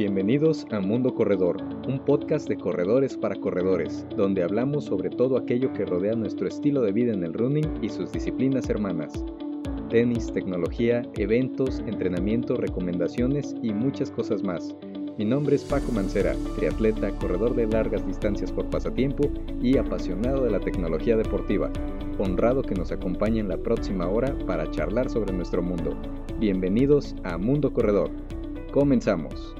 Bienvenidos a Mundo Corredor, un podcast de corredores para corredores, donde hablamos sobre todo aquello que rodea nuestro estilo de vida en el running y sus disciplinas hermanas. Tenis, tecnología, eventos, entrenamiento, recomendaciones y muchas cosas más. Mi nombre es Paco Mancera, triatleta, corredor de largas distancias por pasatiempo y apasionado de la tecnología deportiva. Honrado que nos acompañe en la próxima hora para charlar sobre nuestro mundo. Bienvenidos a Mundo Corredor. Comenzamos.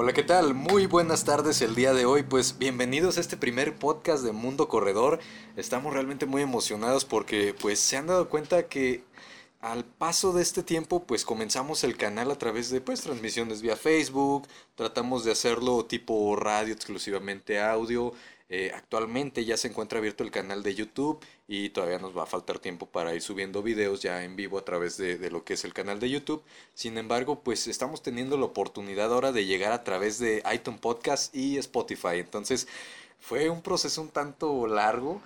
Hola, ¿qué tal? Muy buenas tardes el día de hoy. Pues bienvenidos a este primer podcast de Mundo Corredor. Estamos realmente muy emocionados porque pues se han dado cuenta que al paso de este tiempo pues comenzamos el canal a través de pues transmisiones vía Facebook, tratamos de hacerlo tipo radio exclusivamente audio, eh, actualmente ya se encuentra abierto el canal de YouTube y todavía nos va a faltar tiempo para ir subiendo videos ya en vivo a través de, lo que es el canal de YouTube. Sin embargo, pues estamos teniendo la oportunidad ahora de llegar a través de iTunes Podcast y Spotify. Entonces fue un proceso un tanto largo.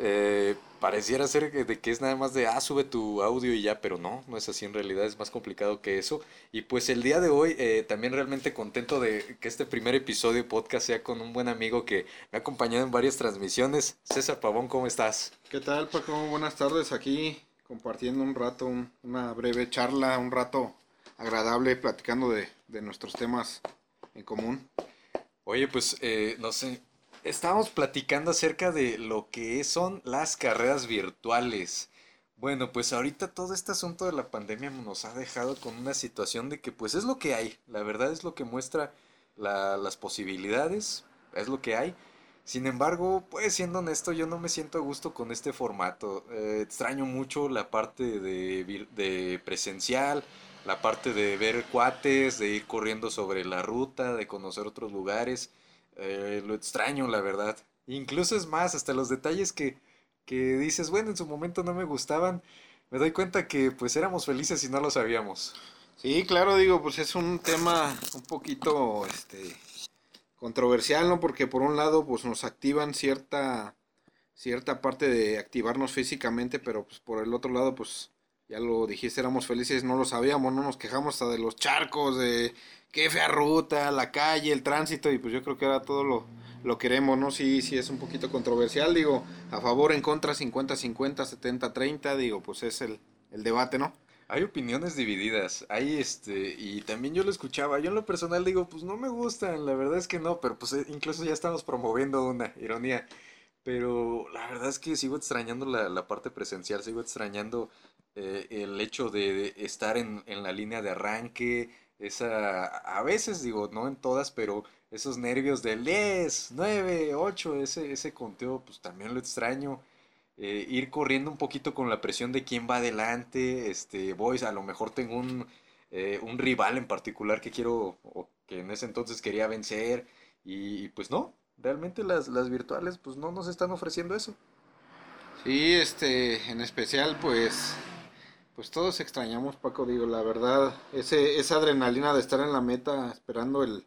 Eh, pareciera ser que, de que es nada más de, ah, sube tu audio y ya, pero no, no es así en realidad, es más complicado que eso. Y pues el día de hoy eh, también realmente contento de que este primer episodio de podcast sea con un buen amigo que me ha acompañado en varias transmisiones. César Pavón, ¿cómo estás? ¿Qué tal, Paco? Buenas tardes aquí compartiendo un rato, una breve charla, un rato agradable platicando de, de nuestros temas en común. Oye, pues eh, no sé, estábamos platicando acerca de lo que son las carreras virtuales. Bueno, pues ahorita todo este asunto de la pandemia nos ha dejado con una situación de que pues es lo que hay. La verdad es lo que muestra la, las posibilidades, es lo que hay. Sin embargo, pues siendo honesto, yo no me siento a gusto con este formato. Eh, extraño mucho la parte de, de presencial, la parte de ver cuates, de ir corriendo sobre la ruta, de conocer otros lugares. Eh, lo extraño, la verdad. Incluso es más, hasta los detalles que, que dices, bueno, en su momento no me gustaban, me doy cuenta que pues éramos felices y no lo sabíamos. Sí, claro, digo, pues es un tema un poquito este controversial, ¿no? Porque por un lado, pues nos activan cierta cierta parte de activarnos físicamente, pero pues por el otro lado, pues ya lo dijiste, éramos felices, no lo sabíamos, no nos quejamos hasta de los charcos, de qué fea ruta, la calle, el tránsito, y pues yo creo que ahora todo lo, lo queremos, ¿no? Sí, sí es un poquito controversial, digo, a favor, en contra, 50-50, 70-30, digo, pues es el, el debate, ¿no? Hay opiniones divididas, hay este, y también yo lo escuchaba, yo en lo personal digo, pues no me gustan, la verdad es que no, pero pues eh, incluso ya estamos promoviendo una ironía, pero la verdad es que sigo extrañando la, la parte presencial, sigo extrañando eh, el hecho de, estar en, en, la línea de arranque, esa, a veces digo, no en todas, pero esos nervios del 10, 9, 8, ese, ese conteo, pues también lo extraño. Eh, ir corriendo un poquito con la presión de quién va adelante, este, voy, a lo mejor tengo un, eh, un rival en particular que quiero, o que en ese entonces quería vencer, y, y pues no, realmente las, las virtuales pues no nos están ofreciendo eso. Sí, este, en especial pues pues todos extrañamos, Paco, digo, la verdad, ese, esa adrenalina de estar en la meta esperando el,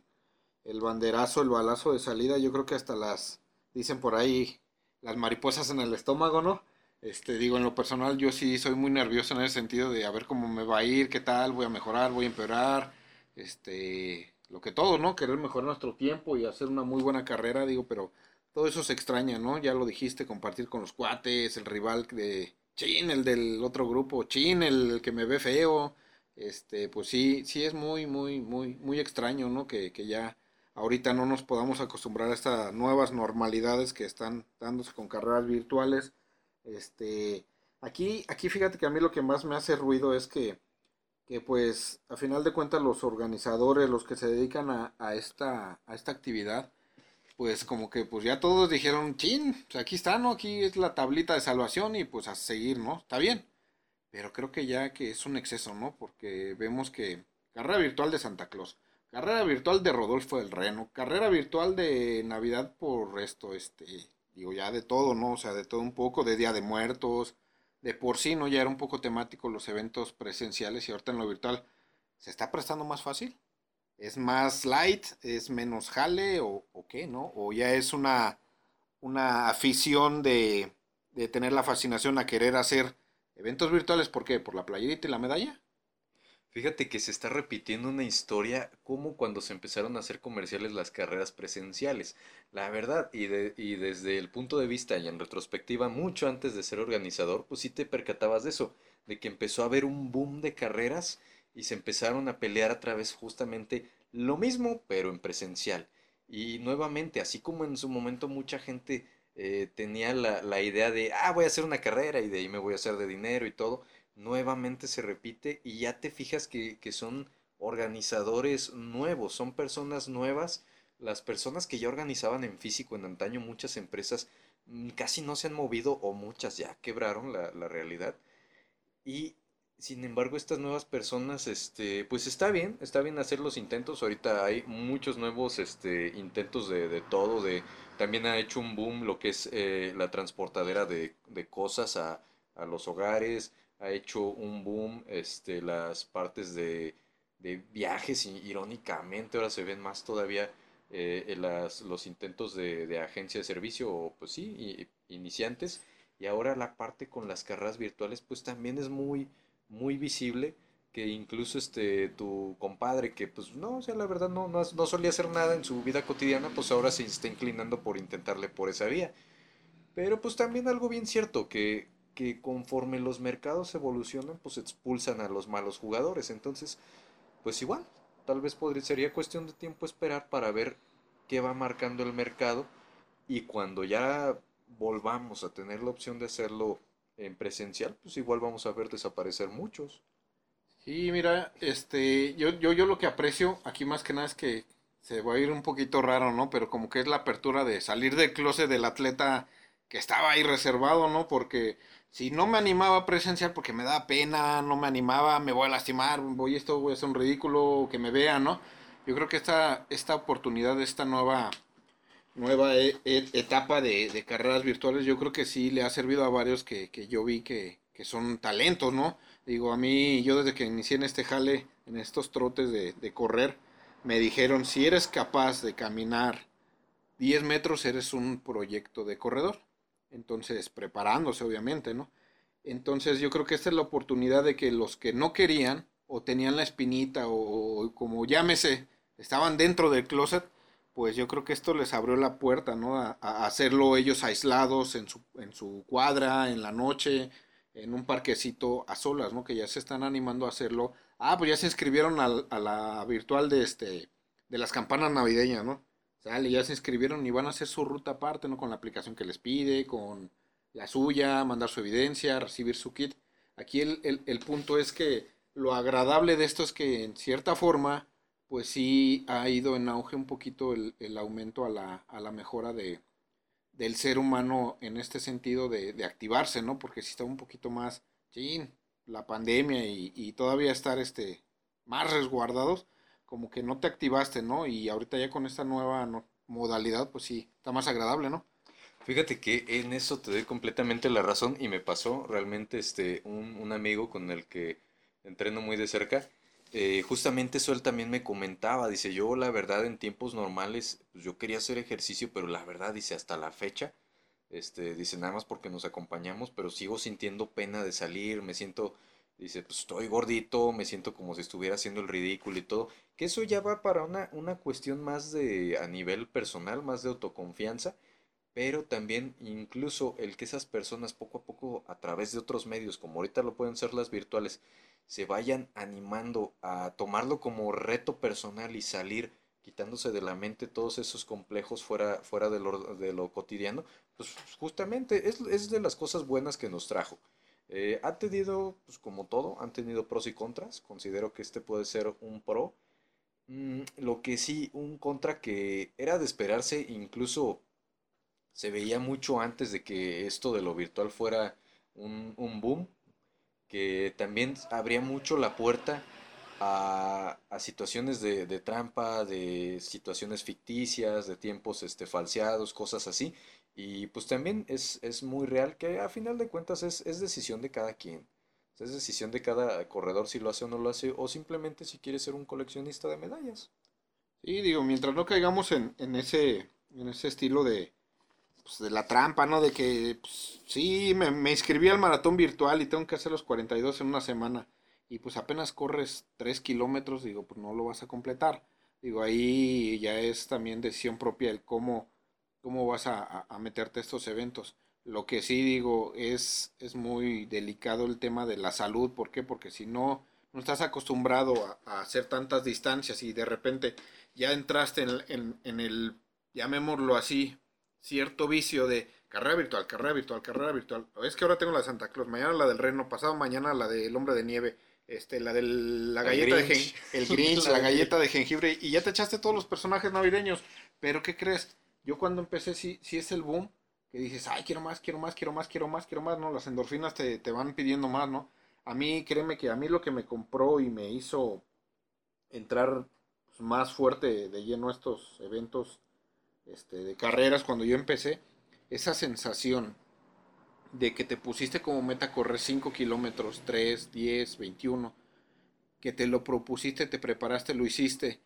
el banderazo, el balazo de salida, yo creo que hasta las, dicen por ahí, las mariposas en el estómago, ¿no? Este, digo, en lo personal yo sí soy muy nervioso en ese sentido de a ver cómo me va a ir, qué tal, voy a mejorar, voy a empeorar, este, lo que todo, ¿no? Querer mejorar nuestro tiempo y hacer una muy buena carrera, digo, pero todo eso se extraña, ¿no? Ya lo dijiste, compartir con los cuates, el rival de, chin, el del otro grupo, chin, el que me ve feo, este, pues sí, sí es muy, muy, muy, muy extraño, ¿no? Que, que ya ahorita no nos podamos acostumbrar a estas nuevas normalidades que están dándose con carreras virtuales. Este, aquí, aquí fíjate que a mí lo que más me hace ruido es que, que pues a final de cuentas los organizadores, los que se dedican a, a esta, a esta actividad, pues como que pues ya todos dijeron, chin, pues aquí está, ¿no? Aquí es la tablita de salvación y pues a seguir, ¿no? Está bien. Pero creo que ya que es un exceso, ¿no? Porque vemos que carrera virtual de Santa Claus, carrera virtual de Rodolfo del Reno, carrera virtual de Navidad por esto, este, digo ya de todo, ¿no? O sea, de todo un poco, de Día de Muertos, de por sí, ¿no? Ya era un poco temático los eventos presenciales y ahorita en lo virtual se está prestando más fácil es más light, es menos jale o, o qué, ¿no? O ya es una, una afición de, de, tener la fascinación a querer hacer eventos virtuales, ¿por qué? ¿Por la playerita y la medalla? Fíjate que se está repitiendo una historia como cuando se empezaron a hacer comerciales las carreras presenciales. La verdad, y, de- y desde el punto de vista y en retrospectiva, mucho antes de ser organizador, pues sí te percatabas de eso, de que empezó a haber un boom de carreras y se empezaron a pelear a través justamente lo mismo, pero en presencial. Y nuevamente, así como en su momento mucha gente eh, tenía la, la idea de, ah, voy a hacer una carrera y de ahí me voy a hacer de dinero y todo, nuevamente se repite y ya te fijas que, que son organizadores nuevos, son personas nuevas. Las personas que ya organizaban en físico en antaño, muchas empresas mm, casi no se han movido o muchas ya quebraron la, la realidad. Y sin embargo, estas nuevas personas, este, pues está bien, está bien hacer los intentos. Ahorita hay muchos nuevos, este, intentos de, de todo, de, también ha hecho un boom lo que es eh, la transportadera de, de cosas a, a los hogares, ha hecho un boom, este, las partes de, de viajes, irónicamente, ahora se ven más todavía eh, las, los intentos de, de agencia de servicio, pues sí, iniciantes. Y ahora la parte con las carreras virtuales, pues también es muy, muy visible que incluso este tu compadre que pues no, o sea, la verdad no, no, no solía hacer nada en su vida cotidiana, pues ahora se está inclinando por intentarle por esa vía. Pero pues también algo bien cierto, que, que conforme los mercados evolucionan, pues expulsan a los malos jugadores. Entonces, pues igual, tal vez podría, sería cuestión de tiempo esperar para ver qué va marcando el mercado y cuando ya volvamos a tener la opción de hacerlo en presencial, pues igual vamos a ver desaparecer muchos. Sí, mira, este, yo, yo, yo lo que aprecio aquí más que nada es que se va a ir un poquito raro, ¿no? Pero como que es la apertura de salir del closet del atleta que estaba ahí reservado, ¿no? Porque si no me animaba a presenciar porque me da pena, no me animaba, me voy a lastimar, voy esto, voy a hacer un ridículo, que me vean, ¿no? Yo creo que esta, esta oportunidad, esta nueva, nueva e- e- etapa de, carreras virtuales, yo creo que sí le ha servido a varios que, que yo vi que, que son talentos, ¿no? Digo, a mí, yo desde que inicié en este jale, en estos trotes de, de correr, me dijeron, si eres capaz de caminar 10 metros, eres un proyecto de corredor. Entonces, preparándose, obviamente, ¿no? Entonces, yo creo que esta es la oportunidad de que los que no querían, o tenían la espinita, o, o como llámese, estaban dentro del closet, pues yo creo que esto les abrió la puerta, ¿no? A, a hacerlo ellos aislados en su, en su cuadra, en la noche, en un parquecito a solas, ¿no? Que ya se están animando a hacerlo. Ah, pues ya se inscribieron al- a, la virtual de este de las campanas navideñas, ¿no? Ya se inscribieron y van a hacer su ruta aparte, ¿no? Con la aplicación que les pide, con la suya, mandar su evidencia, recibir su kit. Aquí el, el, el punto es que lo agradable de esto es que en cierta forma, pues sí ha ido en auge un poquito el, el aumento a la, a la mejora de, del ser humano en este sentido de, de activarse, ¿no? Porque si está un poquito más, chin, la pandemia y, y todavía estar este, más resguardados, como que no te activaste, ¿no? Y ahorita ya con esta nueva modalidad, pues sí, está más agradable, ¿no? Fíjate que en eso te doy completamente la razón y me pasó realmente este un, un amigo con el que entreno muy de cerca, eh, justamente eso él también me comentaba, dice yo la verdad en tiempos normales pues yo quería hacer ejercicio, pero la verdad dice hasta la fecha, este dice nada más porque nos acompañamos, pero sigo sintiendo pena de salir, me siento, dice pues estoy gordito, me siento como si estuviera haciendo el ridículo y todo, que eso ya va para una, una cuestión más de a nivel personal, más de autoconfianza pero también incluso el que esas personas poco a poco a través de otros medios, como ahorita lo pueden ser las virtuales, se vayan animando a tomarlo como reto personal y salir quitándose de la mente todos esos complejos fuera, fuera de lo, cotidiano, pues justamente es, es de las cosas buenas que nos trajo. Eh, ha tenido, pues como todo, han tenido pros y contras. Considero que este puede ser un pro. Mm, lo que sí, un contra que era de esperarse, incluso se veía mucho antes de que esto de lo virtual fuera un, un boom, que también abría mucho la puerta a, a situaciones de, de trampa, de situaciones ficticias, de tiempos este, falseados, cosas así. Y pues también es, es muy real que a final de cuentas es, es decisión de cada quien. Es decisión de cada corredor si lo hace o no lo hace, o simplemente si quiere ser un coleccionista de medallas. Sí, digo, mientras no caigamos en, en ese, en ese estilo de, pues, de la trampa, ¿no? De que, pues, sí, me, me inscribí al maratón virtual y tengo que hacer los 42 en una semana. y pues apenas corres 3 kilómetros, digo, pues no lo vas a completar. Digo, ahí ya es también decisión propia el cómo, cómo vas a, a meterte a estos eventos. Lo que sí digo es, es muy delicado el tema de la salud. ¿Por qué? Porque si no, no estás acostumbrado a, hacer tantas distancias y de repente ya entraste en, en, en, el, llamémoslo así, cierto vicio de carrera virtual, carrera virtual, carrera virtual. Es que ahora tengo la de Santa Claus, mañana la del Reno, pasado mañana la del Hombre de Nieve, este, la de la galleta de jengibre, el Grinch, la galleta de jengibre, y ya te echaste todos los personajes navideños. Pero ¿qué crees? Yo cuando empecé, sí, sí es el boom, que dices, ay, quiero más, quiero más, quiero más, quiero más, quiero más, ¿no? Las endorfinas te, te van pidiendo más, ¿no? A mí, créeme que a mí lo que me compró y me hizo entrar pues, más fuerte de lleno a estos eventos este, de carreras cuando yo empecé, esa sensación de que te pusiste como meta correr 5 kilómetros, 3, 10, 21, que te lo propusiste, te preparaste, lo hiciste,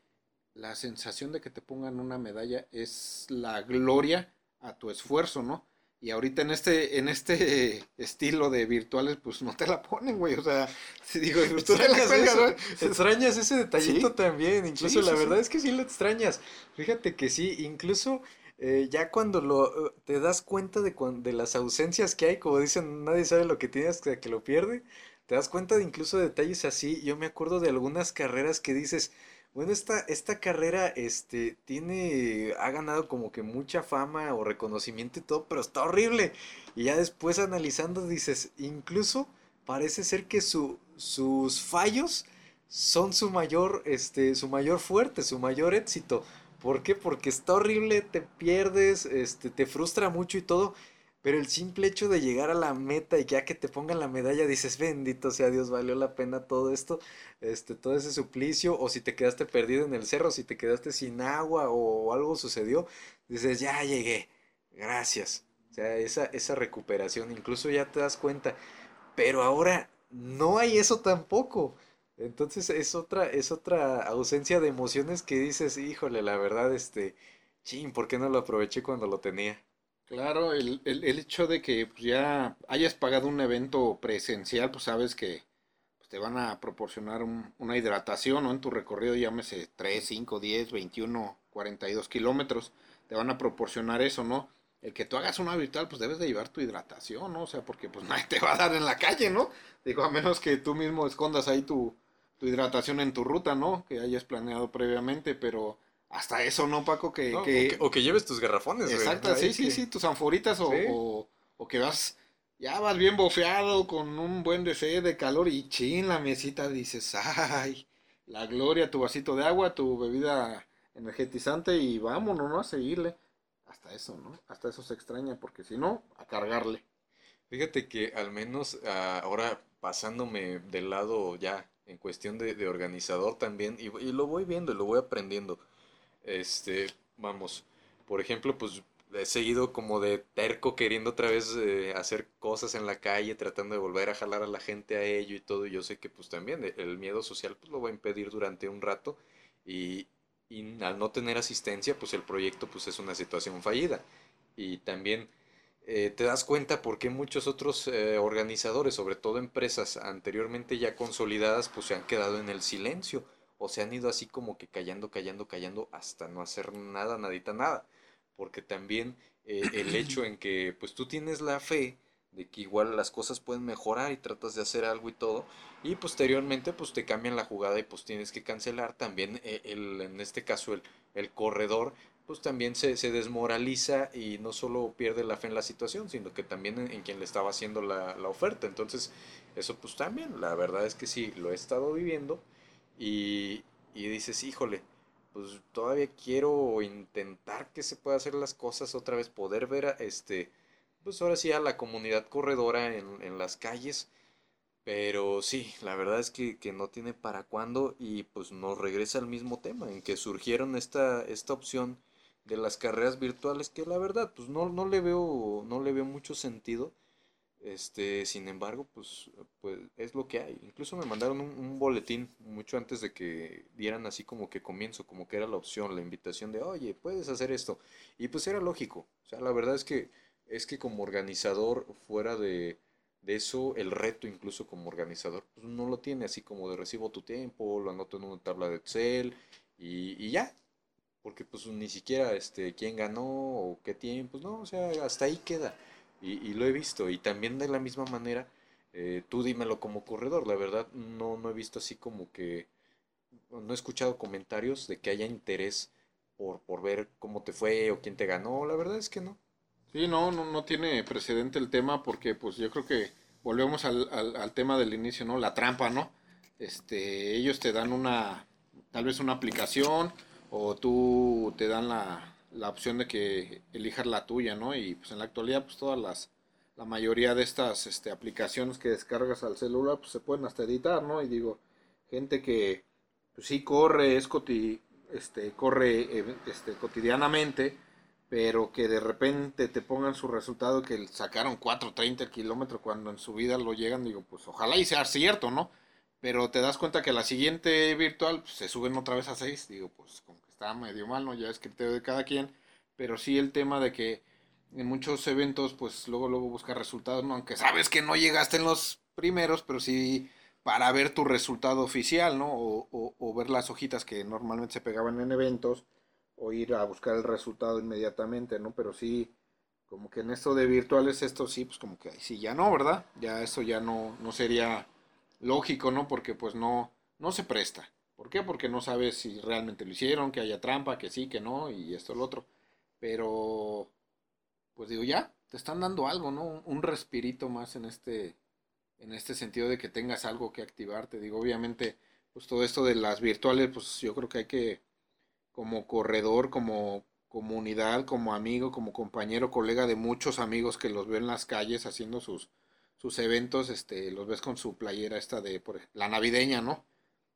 la sensación de que te pongan una medalla es la gloria a tu esfuerzo, ¿no? Y ahorita en este, en este estilo de virtuales, pues no te la ponen, güey. O sea, si digo, tú te la Extrañas ese detallito también. Incluso la verdad es que sí lo extrañas. Fíjate que sí, incluso eh, ya cuando lo eh, te das cuenta de, de las ausencias que hay, como dicen, nadie sabe lo que tienes hasta que lo pierde. Te das cuenta de incluso detalles así. Yo me acuerdo de algunas carreras que dices, bueno, esta, esta carrera, este, tiene, ha ganado como que mucha fama o reconocimiento y todo, pero está horrible. Y ya después analizando dices, incluso parece ser que su, sus fallos son su mayor, este, su mayor fuerte, su mayor éxito. ¿Por qué? Porque está horrible, te pierdes, este, te frustra mucho y todo, pero el simple hecho de llegar a la meta y ya que te pongan la medalla, dices, bendito sea Dios, valió la pena todo esto, este, todo ese suplicio, o si te quedaste perdido en el cerro, si te quedaste sin agua o algo sucedió, dices, ya llegué, gracias. O sea, esa, esa recuperación, incluso ya te das cuenta, pero ahora no hay eso tampoco. Entonces es otra, es otra ausencia de emociones que dices, híjole, la verdad, este, ching, ¿por qué no lo aproveché cuando lo tenía? Claro, el, el, el hecho de que pues, ya hayas pagado un evento presencial, pues sabes que pues, te van a proporcionar una hidratación, ¿no? En tu recorrido, llámese 3, 5, 10, 21, 42 kilómetros, te van a proporcionar eso, ¿no? El que tú hagas una virtual, pues debes de llevar tu hidratación, ¿no? O sea, porque pues nadie te va a dar en la calle, ¿no? Digo, a menos que tú mismo escondas ahí tu, tu hidratación en tu ruta, ¿no? Que hayas planeado previamente, pero hasta eso, ¿no, Paco? Que, O, que, lleves tus garrafones, Exacto, sí, sí, sí, tus anforitas o, o, que vas, ya vas bien bofeado con un buen deseo de calor y chin, la mesita dices, ay, la gloria, tu vasito de agua, tu bebida energetizante y vámonos, ¿no? A seguirle. Hasta eso, ¿no? Hasta eso se extraña, porque si no, a cargarle. Fíjate que al menos ah, ahora pasándome del lado ya en cuestión de, de organizador también, y, y, lo voy viendo y lo voy aprendiendo. Este, vamos, por ejemplo, pues he seguido como de terco queriendo otra vez eh, hacer cosas en la calle, tratando de volver a jalar a la gente a ello y todo. Y yo sé que pues también el miedo social pues lo va a impedir durante un rato y, y al no tener asistencia pues el proyecto pues es una situación fallida. Y también eh, te das cuenta por qué muchos otros eh, organizadores, sobre todo empresas anteriormente ya consolidadas, pues se han quedado en el silencio o se han ido así como que callando, callando, callando hasta no hacer nada, nadita, nada. Porque también eh, el hecho en que pues tú tienes la fe de que igual las cosas pueden mejorar y tratas de hacer algo y todo y posteriormente pues te cambian la jugada y pues tienes que cancelar también eh, el, en este caso el, el corredor pues también se, se, desmoraliza y no solo pierde la fe en la situación, sino que también en, en quien le estaba haciendo la, la, oferta. Entonces, eso pues también, la verdad es que sí, lo he estado viviendo y, y dices, híjole, pues todavía quiero intentar que se pueda hacer las cosas otra vez, poder ver a este, pues ahora sí a la comunidad corredora en, en las calles. Pero sí, la verdad es que, que, no tiene para cuándo y pues nos regresa al mismo tema, en que surgieron esta, esta opción de las carreras virtuales que la verdad pues no, no le veo, no le veo mucho sentido este, sin embargo, pues, pues es lo que hay. Incluso me mandaron un, boletín mucho antes de que dieran así como que comienzo, como que era la opción, la invitación de, oye, puedes hacer esto. Y pues era lógico. O sea, la verdad es que es que como organizador fuera de, de eso el reto incluso como organizador pues no lo tiene así como de recibo tu tiempo, lo anoto en una tabla de Excel y, y ya, porque pues ni siquiera este quién ganó o qué tiempo, no, o sea, hasta ahí queda y, y lo he visto y también de la misma manera eh, tú dímelo como corredor, la verdad no, no he visto así como que, no he escuchado comentarios de que haya interés por, por ver cómo te fue o quién te ganó, la verdad es que no. Sí, no, no, no tiene precedente el tema porque pues yo creo que volvemos al, al, al tema del inicio, ¿no? La trampa, ¿no? Este, ellos te dan una, tal vez una aplicación o tú te dan la, la opción de que elijas la tuya, ¿no? Y pues en la actualidad pues todas las la mayoría de estas este, aplicaciones que descargas al celular pues se pueden hasta editar, ¿no? Y digo, gente que pues sí corre, es este, corre eh, este, cotidianamente, pero que de repente te pongan su resultado que sacaron 4.30 el kilómetro cuando en su vida lo llegan, digo, pues ojalá y sea cierto, ¿no? Pero te das cuenta que la siguiente virtual pues, se suben otra vez a 6, digo, pues que está medio mal, ¿no? Ya es criterio de cada quien, pero sí el tema de que en muchos eventos, pues luego, luego buscar resultados, ¿no? Aunque sabes que no llegaste en los primeros, pero sí para ver tu resultado oficial, ¿no? O, o, ver las hojitas que normalmente se pegaban en eventos, o ir a buscar el resultado inmediatamente, ¿no? Pero sí, como que en esto de virtuales, esto sí, pues como que sí, ya no, ¿verdad? Ya eso ya no, no sería lógico, ¿no? Porque pues no, no se presta. ¿Por qué? Porque no sabes si realmente lo hicieron, que haya trampa, que sí, que no, y esto, lo otro. Pero pues digo, ya, te están dando algo, ¿no? Un respirito más en este, en este sentido de que tengas algo que activarte. Digo, obviamente, pues todo esto de las virtuales, pues yo creo que hay que, como corredor, como comunidad, como amigo, como compañero, colega de muchos amigos que los ven en las calles haciendo sus, sus eventos, este, los ves con su playera esta de por, la navideña, ¿no?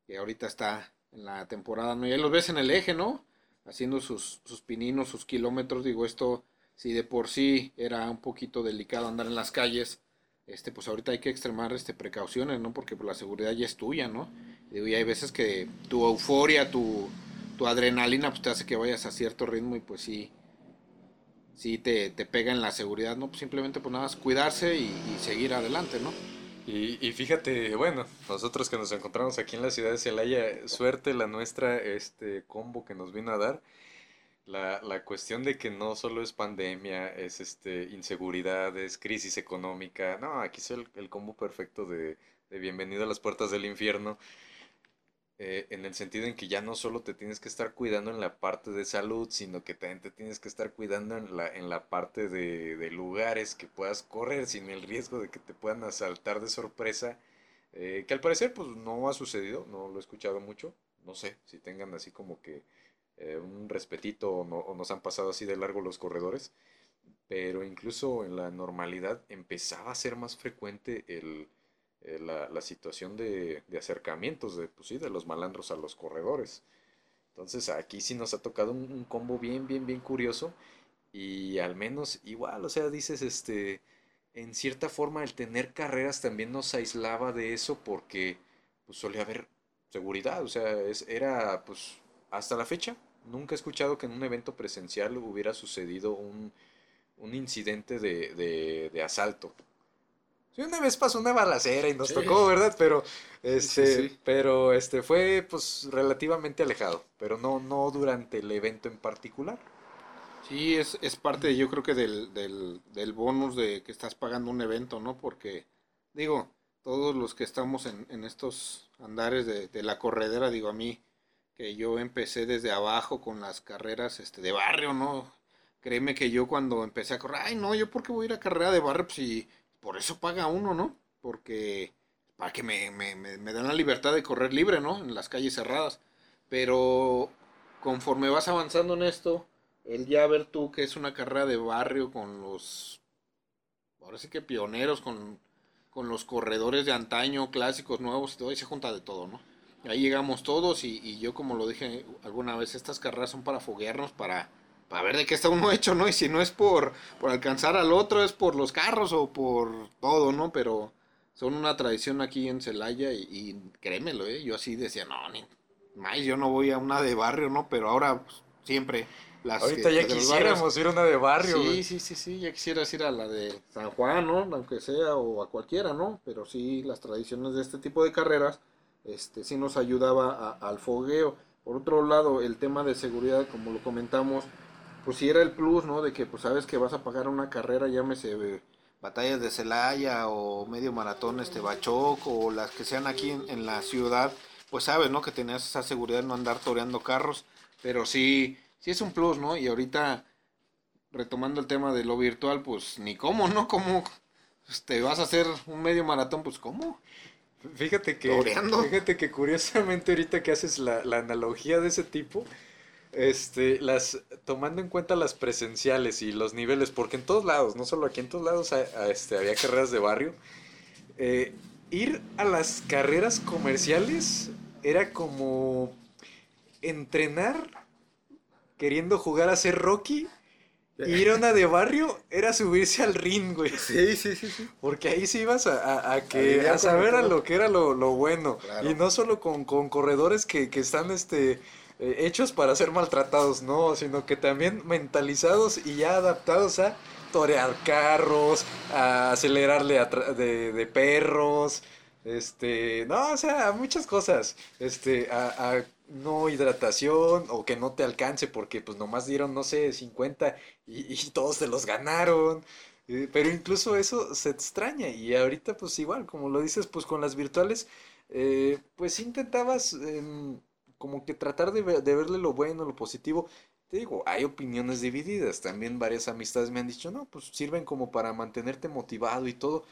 Que ahorita está en la temporada, ¿no? Y ahí los ves en el eje, ¿no? Haciendo sus, sus pininos, sus kilómetros, digo, esto si de por sí era un poquito delicado andar en las calles, este, pues ahorita hay que extremar este, precauciones, ¿no? Porque pues, la seguridad ya es tuya, ¿no? Y hay veces que tu euforia, tu, tu adrenalina, pues te hace que vayas a cierto ritmo y pues sí, sí te, te pega en la seguridad, ¿no? Pues simplemente pues nada más cuidarse y seguir adelante, ¿no? Y, y, fíjate, bueno, nosotros que nos encontramos aquí en la ciudad de Celaya, suerte la nuestra, este combo que nos vino a dar la, la, cuestión de que no solo es pandemia, es este inseguridad, es crisis económica. No, aquí es el, el combo perfecto de, de, bienvenido a las puertas del infierno. Eh, en el sentido en que ya no solo te tienes que estar cuidando en la parte de salud, sino que también te tienes que estar cuidando en la, en la parte de, de lugares que puedas correr sin el riesgo de que te puedan asaltar de sorpresa. Eh, que al parecer pues no ha sucedido, no lo he escuchado mucho. No sé si tengan así como que eh, un respetito o, no, o, nos han pasado así de largo los corredores, pero incluso en la normalidad empezaba a ser más frecuente el, eh, la, la, situación de, de, acercamientos de, pues sí, de los malandros a los corredores. Entonces aquí sí nos ha tocado un, combo bien, bien, bien curioso y al menos igual, o sea, dices, este, en cierta forma el tener carreras también nos aislaba de eso porque pues solía haber seguridad, o sea, es, era pues hasta la fecha, nunca he escuchado que en un evento presencial hubiera sucedido un, un incidente de, de, de, asalto. Sí, una vez pasó una balacera y nos sí. tocó, ¿verdad? Pero este, sí, pero este fue pues relativamente alejado, pero no, no durante el evento en particular. Sí, es, es parte, yo creo que del, del, del bonus de que estás pagando un evento, ¿no? Porque, digo, todos los que estamos en, en estos andares de, de la corredera, digo, a mí, que yo empecé desde abajo con las carreras este, de barrio, ¿no? Créeme que yo cuando empecé a correr, ay, no, yo por qué voy a ir a carrera de barrio, pues si por eso paga uno, ¿no? Porque para que me, me, me, me dan la libertad de correr libre, ¿no? En las calles cerradas. Pero conforme vas avanzando en esto, el ya ver tú que es una carrera de barrio con los, ahora sí que pioneros, con, con los corredores de antaño, clásicos, nuevos, todo, y se junta de todo, ¿no? Ahí llegamos todos y, y, yo como lo dije alguna vez, estas carreras son para foguearnos, para, para ver de qué está uno hecho, ¿no? Y si no es por, por alcanzar al otro, es por los carros o por todo, ¿no? Pero son una tradición aquí en Celaya y, y créemelo, ¿eh? Yo así decía, no, ni más, yo no voy a una de barrio, ¿no? Pero ahora pues, siempre. las Ahorita que- ya quisiéramos barrios. ir a una de barrio. Sí, sí, sí, sí, ya quisieras ir a la de San Juan, ¿no? Aunque sea, o a cualquiera, ¿no? Pero sí, las tradiciones de este tipo de carreras, este, sí nos ayudaba a- al fogueo. Por otro lado, el tema de seguridad, como lo comentamos, pues sí era el plus, ¿no? De que, pues sabes que vas a pagar una carrera, llámese eh, batallas de Celaya o medio maratón, este, Bachoc, o las que sean aquí en, en la ciudad, pues sabes, ¿no? Que tenías esa seguridad de no andar toreando carros, pero sí, sí es un plus, ¿no? Y ahorita retomando el tema de lo virtual, pues ni cómo, ¿no? ¿Cómo te vas a hacer un medio maratón? Pues ¿cómo? Fíjate que, Toreando. fíjate que curiosamente ahorita que haces la, la analogía de ese tipo, este, las, tomando en cuenta las presenciales y los niveles, porque en todos lados, no solo aquí, en todos lados a- a, este, había carreras de barrio, eh, ir a las carreras comerciales era como entrenar queriendo jugar a ser Rocky. Y ir a una de barrio era subirse al ring, güey. Sí, sí, sí, sí. Porque ahí sí ibas a, a- a que, a saber a lo que era lo, lo bueno. Claro. Y no solo con, con corredores que, que están este, eh, hechos para ser maltratados, no, sino que también mentalizados y ya adaptados a torear carros, a acelerarle a de, de perros, este, no, o sea, muchas cosas, este, a, a no hidratación o que no te alcance porque pues nomás dieron, no sé, 50 y, y todos te los ganaron. Eh, Pero incluso eso se extraña y ahorita pues igual, como lo dices, pues con las virtuales, eh, pues intentabas como que tratar de, ver- de verle lo bueno, lo positivo. Te digo, hay opiniones divididas, también varias amistades me han dicho, no, pues sirven como para mantenerte motivado y todo,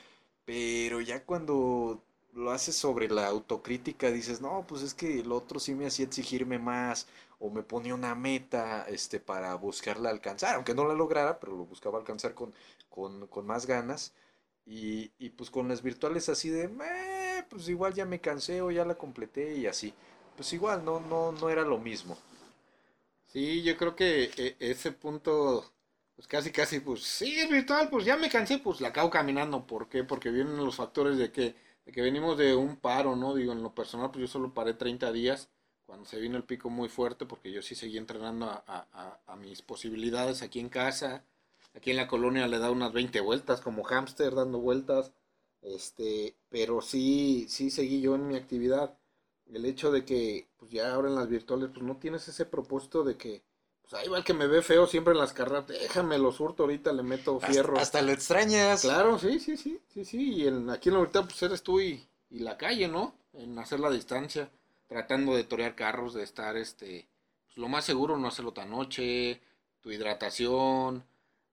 pero ya cuando lo haces sobre la autocrítica dices, no, pues es que el otro sí me hacía exigirme más o me ponía una meta este, para buscarla alcanzar, aunque no la lograra, pero lo buscaba alcanzar con, con, con más ganas. Y, y pues con las virtuales así de, "Meh, pues igual ya me cansé o ya la completé y así. Pues igual, no, no, no era lo mismo. Sí, yo creo que eh, ese punto, pues casi, casi, pues sí, es virtual, pues ya me cansé, pues la acabo caminando. ¿Por qué? Porque vienen los factores de que, de que venimos de un paro, ¿no? Digo, en lo personal, pues yo solo paré 30 días cuando se vino el pico muy fuerte, porque yo sí seguí entrenando a, a- a- a mis posibilidades aquí en casa. Aquí en la colonia le da unas 20 vueltas, como hámster dando vueltas. Este, pero sí, sí seguí yo en mi actividad el hecho de que pues ya ahora en las virtuales pues no tienes ese propósito de que pues ahí va el que me ve feo siempre en las carreras, déjame lo surto ahorita le meto fierro. hasta lo extrañas. Claro, sí, sí, sí, sí, sí, y en, aquí en la virtual pues eres tú y, y la calle, ¿no? En hacer la distancia, tratando de torear carros, de estar este pues lo más seguro no hacerlo tan noche, tu hidratación.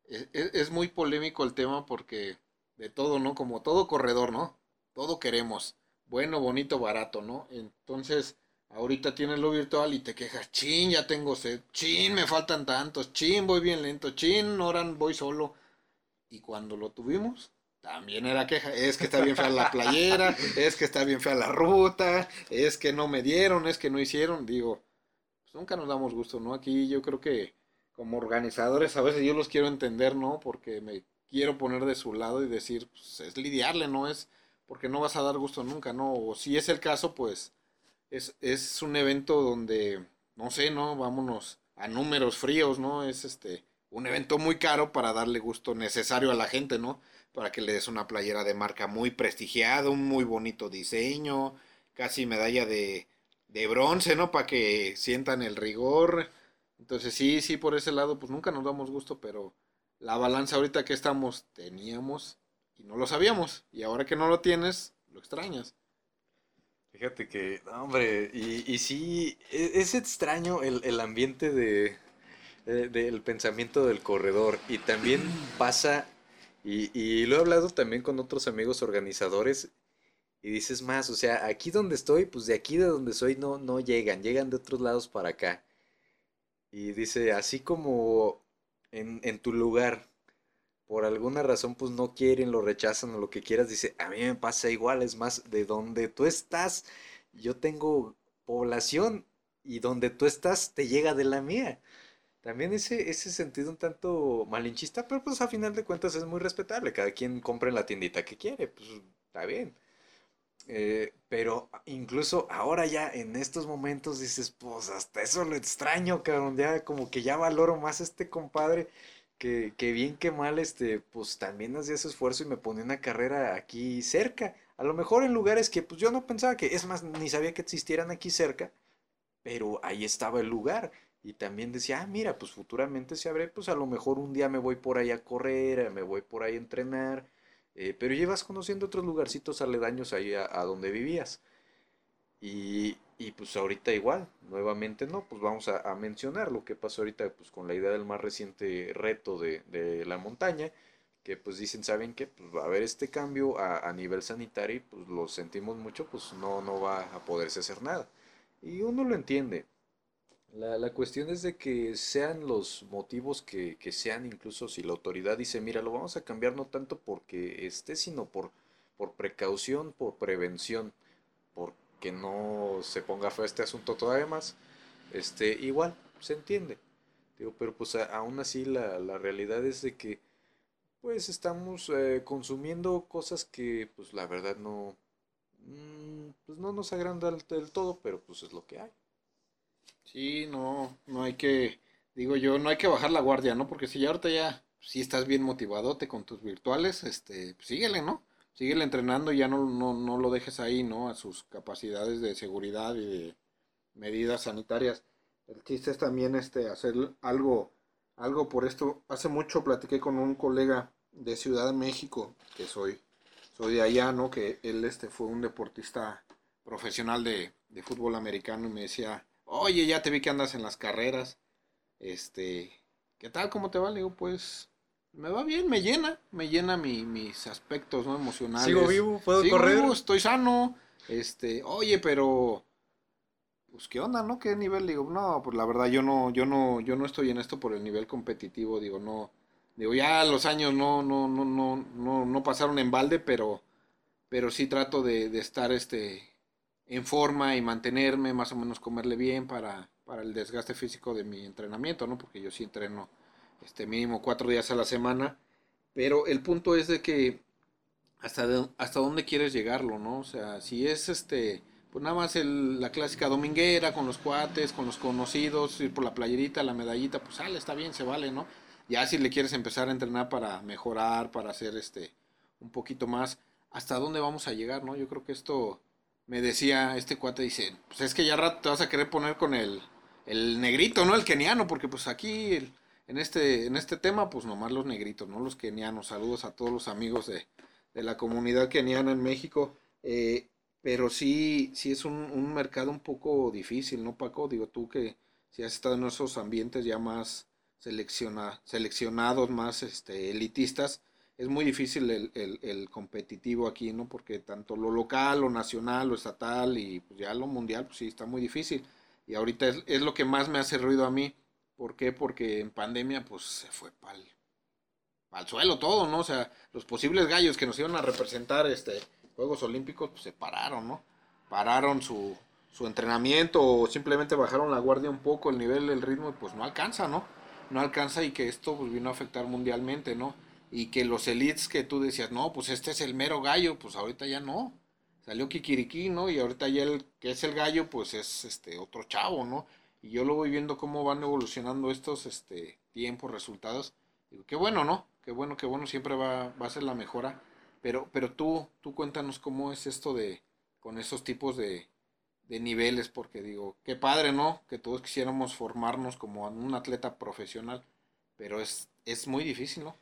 Es, es- es muy polémico el tema porque de todo, ¿no? Como todo corredor, ¿no? Todo queremos. Bueno, bonito, barato, ¿no? Entonces, ahorita tienes lo virtual y te quejas, chin, ya tengo sed, chin, me faltan tantos, chin, voy bien lento, chin, ahora voy solo. Y cuando lo tuvimos, también era queja, es que está bien fea la playera, es que está bien fea la ruta, es que no me dieron, es que no hicieron, digo, pues nunca nos damos gusto, ¿no? Aquí yo creo que como organizadores a veces yo los quiero entender, ¿no? Porque me quiero poner de su lado y decir, pues es lidiarle, ¿no? Es porque no vas a dar gusto nunca, ¿no? O si es el caso, pues es, es un evento donde, no sé, ¿no? Vámonos a números fríos, ¿no? Es este un evento muy caro para darle gusto necesario a la gente, ¿no? Para que le des una playera de marca muy prestigiada, un muy bonito diseño, casi medalla de, de bronce, ¿no? Para que sientan el rigor. Entonces sí, sí, por ese lado, pues nunca nos damos gusto, pero la balanza ahorita que estamos, teníamos y no lo sabíamos. Y ahora que no lo tienes, lo extrañas. Fíjate que, hombre, y, y sí, e- es extraño el, el ambiente de, de- del pensamiento del corredor. Y también pasa, y, y lo he hablado también con otros amigos organizadores, y dices más, o sea, aquí donde estoy, pues de aquí de donde soy no, no llegan, llegan de otros lados para acá. Y dice, así como en, en tu lugar, por alguna razón, pues no quieren, lo rechazan o lo que quieras, dice, a mí me pasa igual, es más, de donde tú estás, yo tengo población y donde tú estás te llega de la mía. También ese, ese sentido un tanto malinchista, pero pues a final de cuentas es muy respetable, cada quien compra en la tiendita que quiere, pues está bien. Eh, pero incluso ahora ya en estos momentos dices, pues hasta eso lo extraño, cabrón, ya como que ya valoro más este compadre que, que bien que mal, este, pues también hacía ese esfuerzo y me ponía una carrera aquí cerca. A lo mejor en lugares que pues yo no pensaba que, es más, ni sabía que existieran aquí cerca, pero ahí estaba el lugar. Y también decía, ah, mira, pues futuramente se abre, pues a lo mejor un día me voy por ahí a correr, me voy por ahí a entrenar, eh, pero llevas conociendo otros lugarcitos aledaños ahí a, donde vivías. Y, y, pues ahorita igual, nuevamente no, pues vamos a, mencionar lo que pasó ahorita pues con la idea del más reciente reto de, de la montaña, que pues dicen, ¿saben qué? Pues va a haber este cambio a, a nivel sanitario y pues lo sentimos mucho, pues no, no va a poderse hacer nada. Y uno lo entiende. La, la cuestión es de que sean los motivos que, que, sean, incluso si la autoridad dice, mira, lo vamos a cambiar no tanto porque esté, sino por, por precaución, por prevención, porque no se ponga feo este asunto todavía más, este, igual, se entiende. Digo, pero pues aún así la, la, realidad es de que pues estamos eh, consumiendo cosas que pues la verdad no, mm, pues no nos agranda del todo, pero pues es lo que hay. Sí, no, no hay que, digo yo, no hay que bajar la guardia, ¿no? Porque si ya ahorita ya, si estás bien motivadote con tus virtuales, este, pues síguele, ¿no? Síguele entrenando y ya no, no, no lo dejes ahí, ¿no? A sus capacidades de seguridad y de medidas sanitarias. El chiste es también este, hacer algo, algo por esto. Hace mucho platiqué con un colega de Ciudad de México, que soy, soy de allá, ¿no? Que él este, fue un deportista profesional de, de fútbol americano y me decía, oye, ya te vi que andas en las carreras, este, ¿qué tal? ¿Cómo te va? Le digo, pues, me va bien, me llena, me llena mi, mis aspectos, ¿no? Emocionales. Sigo vivo, puedo correr. Vivo, estoy sano, este, oye, pero, pues, ¿qué onda, no? ¿Qué nivel? Digo, no, pues la verdad yo no, yo no, yo no estoy en esto por el nivel competitivo, digo, no, digo, ya los años no, no, no, no, no, no pasaron en balde, pero, pero sí trato de, de estar, este, en forma y mantenerme, más o menos comerle bien para, para el desgaste físico de mi entrenamiento, ¿no? Porque yo sí entreno este mínimo cuatro días a la semana. Pero el punto es de que hasta, hasta dónde quieres llegarlo, ¿no? O sea, si es este, pues nada más el, la clásica dominguera con los cuates, con los conocidos, ir por la playerita, la medallita, pues sale, está bien, se vale, ¿no? Ya si le quieres empezar a entrenar para mejorar, para hacer este un poquito más, ¿hasta dónde vamos a llegar, no? Yo creo que esto me decía este cuate, dice, pues es que ya rato te vas a querer poner con el, el negrito, ¿no? El keniano, porque pues aquí en, este, en este tema, pues nomás los negritos, ¿no? Los kenianos. Saludos a todos los amigos de, de la comunidad keniana en México. Eh, pero sí, sí es un, un, mercado un poco difícil, ¿no, Paco? Digo, tú que si has estado en esos ambientes ya más selecciona, seleccionados, más este, elitistas, es muy difícil el, el, competitivo aquí, ¿no? Porque tanto lo local, lo nacional, lo estatal y pues ya lo mundial, pues sí, está muy difícil. Y ahorita es, es lo que más me hace ruido a mí. ¿Por qué? Porque en pandemia, pues se fue pal, al suelo todo, ¿no? O sea, los posibles gallos que nos iban a representar este Juegos Olímpicos, pues se pararon, ¿no? Pararon su, su entrenamiento o simplemente bajaron la guardia un poco, el nivel, el ritmo, pues no alcanza, ¿no? No alcanza y que esto pues vino a afectar mundialmente, ¿no? y que los elites que tú decías, no, pues este es el mero gallo, pues ahorita ya no. Salió Kikiriki, ¿no? Y ahorita ya el que es el gallo, pues es este otro chavo, ¿no? Y yo lo voy viendo cómo van evolucionando estos este, tiempos, resultados. Digo, qué bueno, ¿no? Qué bueno, qué bueno, siempre va, va a ser la mejora. Pero, pero tú, tú cuéntanos cómo es esto de, con esos tipos de, de niveles, porque digo, qué padre, ¿no? Que todos quisiéramos formarnos como un atleta profesional, pero es, es muy difícil, ¿no?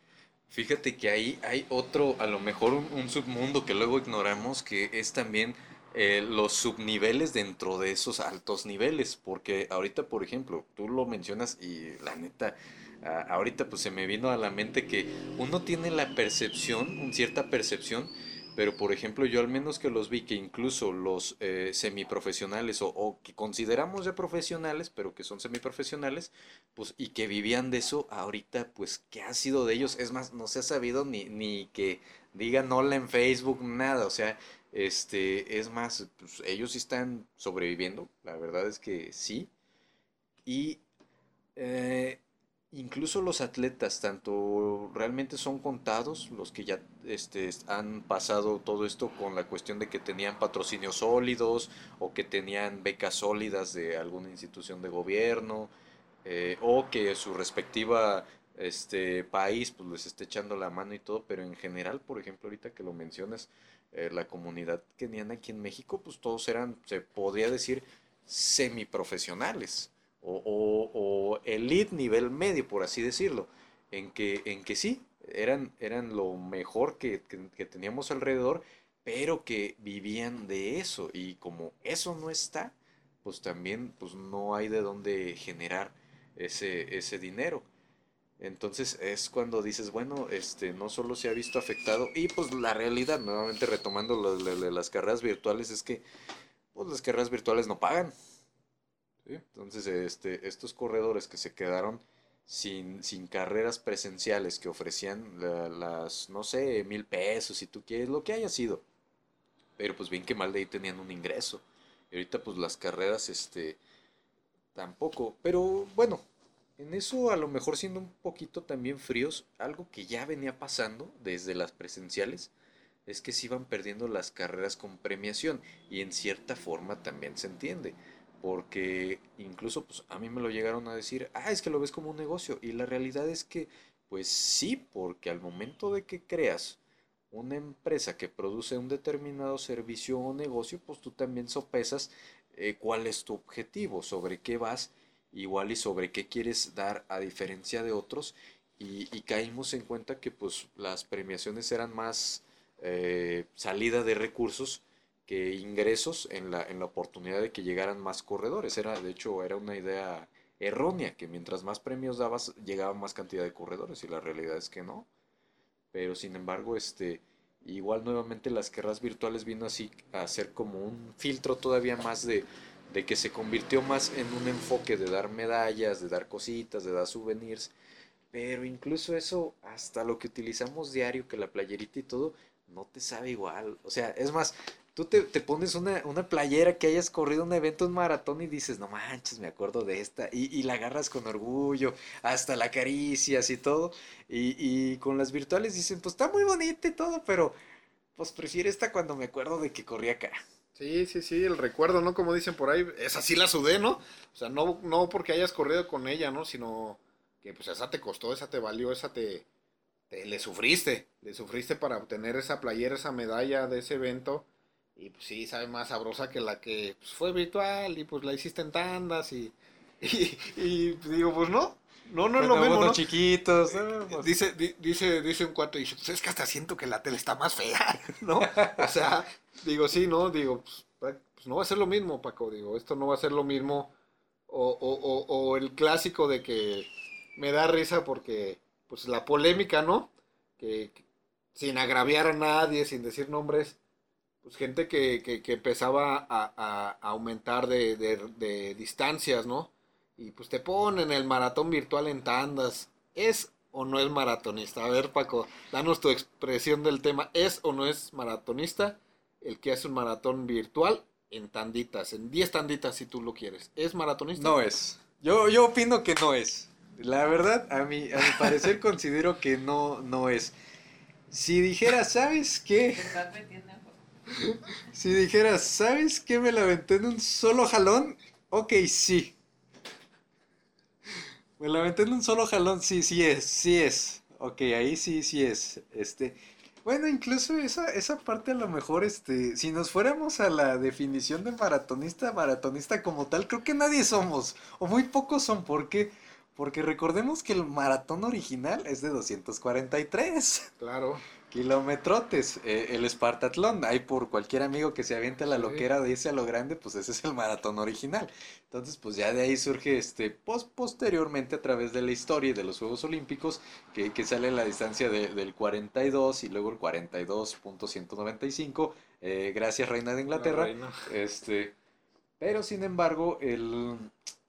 Fíjate que ahí hay otro, a lo mejor un, submundo que luego ignoramos, que es también eh, los subniveles dentro de esos altos niveles. Porque ahorita, por ejemplo, tú lo mencionas y la neta, ahorita pues se me vino a la mente que uno tiene la percepción, una cierta percepción pero por ejemplo yo al menos que los vi que incluso los eh, semiprofesionales o, que consideramos ya profesionales, pero que son semiprofesionales, pues y que vivían de eso, ahorita pues qué ha sido de ellos, es más, no se ha sabido ni, ni que digan hola en Facebook, nada, o sea, este, es más, pues ellos sí están sobreviviendo, la verdad es que sí, y... Eh, incluso los atletas, tanto realmente son contados, los que ya este, han pasado todo esto con la cuestión de que tenían patrocinios sólidos o que tenían becas sólidas de alguna institución de gobierno eh, o que su respectiva este país pues les esté echando la mano y todo, pero en general, por ejemplo, ahorita que lo mencionas, eh, la comunidad keniana aquí en México, pues todos eran, se podría decir, semiprofesionales o, o, o elite nivel medio, por así decirlo, en que, en que sí, eran, eran lo mejor que, que, teníamos alrededor, pero que vivían de eso y como eso no está, pues también pues no hay de dónde generar ese, ese dinero. Entonces es cuando dices, bueno, este no solo se ha visto afectado, y pues la realidad, nuevamente retomando las carreras virtuales, es que pues las carreras virtuales no pagan. Entonces, este, estos corredores que se quedaron sin, sin carreras presenciales que ofrecían las, no sé, mil pesos, si tú quieres, lo que haya sido. Pero pues bien que mal de ahí tenían un ingreso. Y ahorita pues las carreras, este, tampoco. Pero bueno, en eso a lo mejor siendo un poquito también fríos, algo que ya venía pasando desde las presenciales, es que se iban perdiendo las carreras con premiación. Y en cierta forma también se entiende porque incluso pues a mí me lo llegaron a decir, ah, es que lo ves como un negocio y la realidad es que pues sí, porque al momento de que creas una empresa que produce un determinado servicio o negocio, pues tú también sopesas eh, cuál es tu objetivo, sobre qué vas, igual y sobre qué quieres dar a diferencia de otros y, caímos en cuenta que pues las premiaciones eran más eh, salida de recursos que ingresos en la, en la oportunidad de que llegaran más corredores. Era, de hecho, era una idea errónea, que mientras más premios dabas, llegaba más cantidad de corredores, y la realidad es que no. Pero sin embargo, este, igual nuevamente las guerras virtuales vino así a ser como un filtro todavía más de, de que se convirtió más en un enfoque de dar medallas, de dar cositas, de dar souvenirs. Pero incluso eso, hasta lo que utilizamos diario, que la playerita y todo, no te sabe igual. O sea, es más, tú te, pones una, playera que hayas corrido un evento, un maratón y dices, no manches, me acuerdo de esta, y, la agarras con orgullo, hasta la acaricias y todo, y, con las virtuales dicen, pues está muy bonita y todo, pero pues prefiero esta cuando me acuerdo de que corrí acá. Sí, sí, sí, el recuerdo, ¿no? Como dicen por ahí, esa sí la sudé, ¿no? O sea, no, no porque hayas corrido con ella, ¿no? Sino que pues esa te costó, esa te valió, esa te, te le sufriste, le sufriste para obtener esa playera, esa medalla de ese evento y pues sí, sabe más sabrosa que la que pues, fue virtual y pues la hiciste en tandas y, y, digo, pues no, no, no es lo mismo, ¿no? chiquitos. Pues. Dice, dice, dice un cuarto, y dice, pues es que hasta siento que la tele está más fea, ¿no? O sea, digo, sí, ¿no? Digo, pues, pues, no va a ser lo mismo, Paco, digo, esto no va a ser lo mismo. O, o, o, o el clásico de que me da risa porque, pues la polémica, ¿no? que sin agraviar a nadie, sin decir nombres, pues gente que, que, empezaba a, aumentar de, distancias, ¿no? Y pues te ponen el maratón virtual en tandas. ¿Es o no es maratonista? A ver, Paco, danos tu expresión del tema. ¿Es o no es maratonista el que hace un maratón virtual en tanditas, en 10 tanditas si tú lo quieres? ¿Es maratonista? No es. Yo, yo opino que no es. La verdad, a mi, a mi parecer considero que no, no es. Si dijera, ¿sabes qué? Si dijeras, ¿sabes qué me la aventé en un solo jalón? Ok, sí. Me la aventé en un solo jalón, sí, sí es, sí es. Ok, ahí sí, sí es. Este, bueno, incluso esa, esa parte a lo mejor, este, si nos fuéramos a la definición de maratonista, maratonista como tal, creo que nadie somos, o muy pocos son, ¿por qué? Porque recordemos que el maratón original es de 243. Claro kilometrotes, eh, el Espartatlón. Hay por cualquier amigo que se aviente a la loquera de irse a lo grande, pues ese es el maratón original. Entonces, pues ya de ahí surge este, post posteriormente a través de la historia y de los Juegos Olímpicos, que, que sale la distancia del 42 y luego el 42.195. Eh, gracias, Reina de Inglaterra. Este, pero sin embargo, el,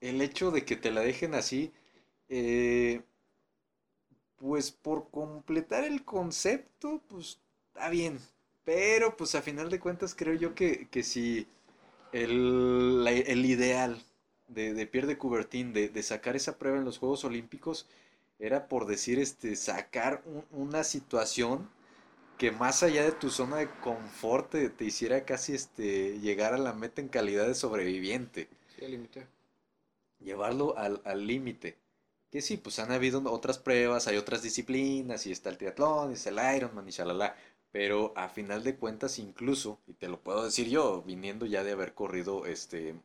el hecho de que te la dejen así, eh, pues por completar el concepto, pues está bien. Pero pues a final de cuentas creo yo que, que si el, ideal de, de Pierre de Coubertin de, sacar esa prueba en los Juegos Olímpicos era por decir, este, sacar una situación que más allá de tu zona de confort te, hiciera casi este, llegar a la meta en calidad de sobreviviente. Sí, al límite. Llevarlo al límite. Que sí, pues han habido otras pruebas, hay otras disciplinas, y está el triatlón, y está el Ironman, y shalala. Pero a final de cuentas, incluso, y te lo puedo decir yo, viniendo ya de haber corrido este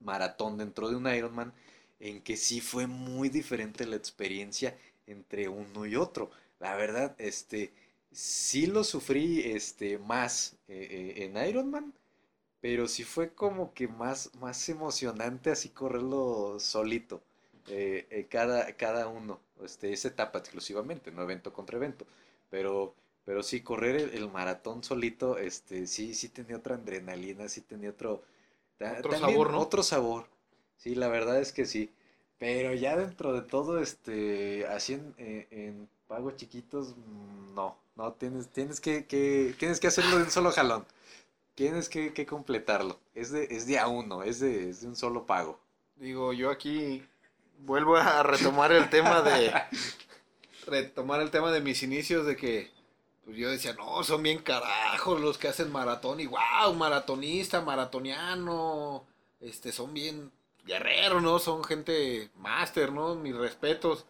maratón dentro de un Ironman, en que sí fue muy diferente la experiencia entre uno y otro. La verdad, este, sí lo sufrí este, más eh, eh, en Ironman, pero sí fue como que más, más emocionante así correrlo solito. Eh, cada, cada uno, este, esa etapa exclusivamente, no evento contra evento. Pero, pero sí, correr el, maratón solito, este, sí, sí tenía otra adrenalina, sí tenía otro, otro sabor, ¿no? Otro sabor. Sí, la verdad es que sí. Pero ya dentro de todo, este, así en, en, pagos chiquitos, mm, no, no, tienes, tienes que, que, tienes que hacerlo de un solo jalón. Tienes que, que completarlo. Es de, es de a uno, es de, es de un solo pago. Digo, yo aquí vuelvo a retomar el tema de retomar el tema de mis inicios de que pues yo decía, no, son bien carajos los que hacen maratón y wow, maratonista, maratoniano, este, son bien guerreros, ¿no? Son gente máster, ¿no? Mis respetos.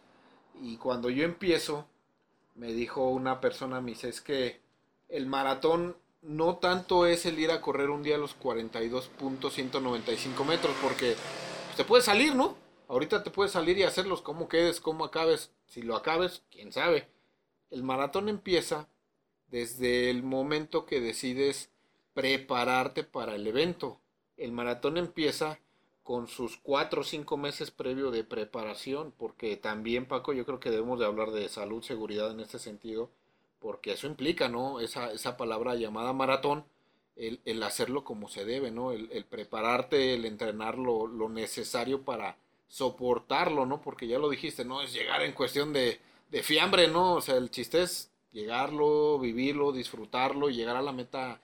Y cuando yo empiezo, me dijo una persona, me dice, es que el maratón no tanto es el ir a correr un día a los 42.195 metros, porque te puede salir, ¿no? Ahorita te puedes salir y hacerlos como quedes, como acabes. Si lo acabes, quién sabe. El maratón empieza desde el momento que decides prepararte para el evento. El maratón empieza con sus cuatro o cinco meses previo de preparación, porque también, Paco, yo creo que debemos de hablar de salud, seguridad en este sentido, porque eso implica, ¿no? Esa, esa palabra llamada maratón, el, el hacerlo como se debe, ¿no? El, el prepararte, el entrenar lo, lo necesario para soportarlo, ¿no? Porque ya lo dijiste, no es llegar en cuestión de, de fiambre, ¿no? O sea, el chiste es llegarlo, vivirlo, disfrutarlo y llegar a la meta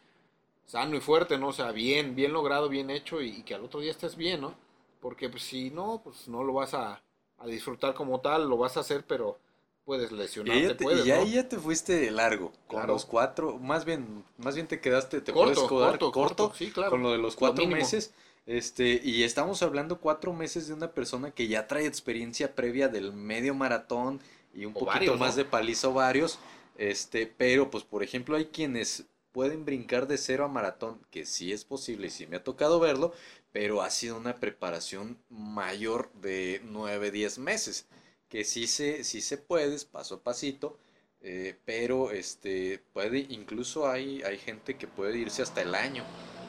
sano y fuerte, ¿no? O sea, bien, bien logrado, bien hecho y, que al otro día estés bien, ¿no? Porque pues, si no, pues no lo vas a, a, disfrutar como tal, lo vas a hacer, pero puedes lesionarte, y puedes, y ahí ya te fuiste largo, con los cuatro, más bien, más bien te quedaste, te puedes quedar corto, sí, claro, con lo de los cuatro meses este, y estamos hablando cuatro meses de una persona que ya trae experiencia previa del medio maratón y un poquito más de palizo varios. Este, pero pues por ejemplo hay quienes pueden brincar de cero a maratón, que sí es posible y sí me ha tocado verlo, pero ha sido una preparación mayor de nueve, diez meses, que sí se, sí se puede, paso a pasito, eh, pero este, puede, incluso hay, hay gente que puede irse hasta el año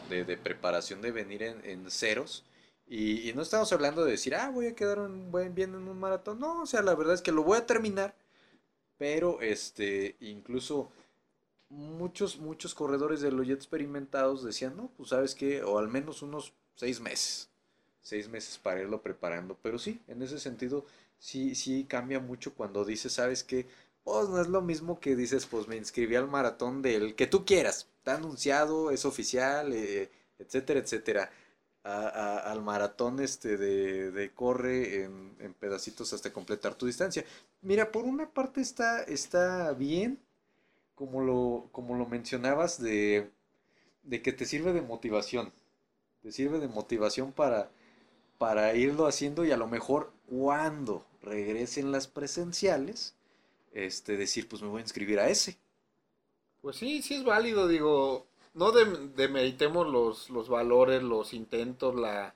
de, preparación de venir en, ceros. Y, no estamos hablando de decir, ah, voy a quedar un buen, bien en un maratón. No, o sea, la verdad es que lo voy a terminar. Pero, este, incluso muchos, muchos corredores de los ya experimentados decían, no, pues sabes que, o al menos unos seis meses. Seis meses para irlo preparando. Pero sí, en ese sentido, sí, sí cambia mucho cuando dices, sabes que, pues no es lo mismo que dices, pues me inscribí al maratón del que tú quieras está anunciado, es oficial, eh, etcétera, etcétera. al maratón este de, de corre en, en, pedacitos hasta completar tu distancia. Mira, por una parte está, está bien, como lo, como lo mencionabas, de, de que te sirve de motivación. Te sirve de motivación para, para irlo haciendo y a lo mejor cuando regresen las presenciales, este, decir, pues me voy a inscribir a ese. Pues sí, sí es válido, digo, no demeritemos los, los valores, los intentos, la,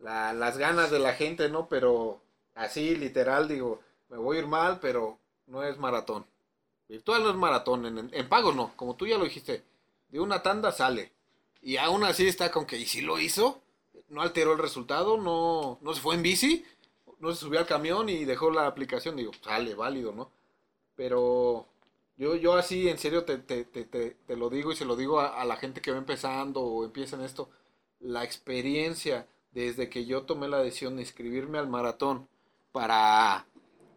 las ganas de la gente, ¿no? Pero así, literal, digo, me voy a ir mal, pero no es maratón. Virtual no es maratón, en, en pago no, como tú ya lo dijiste, de una tanda sale. Y aún así está con que, ¿y si lo hizo? No alteró el resultado, no, no se fue en bici, no se subió al camión y dejó la aplicación, digo, sale, válido, ¿no? Pero yo, yo así, en serio, te, te, te, te lo digo y se lo digo a, la gente que va empezando o empieza en esto. La experiencia desde que yo tomé la decisión de inscribirme al maratón para,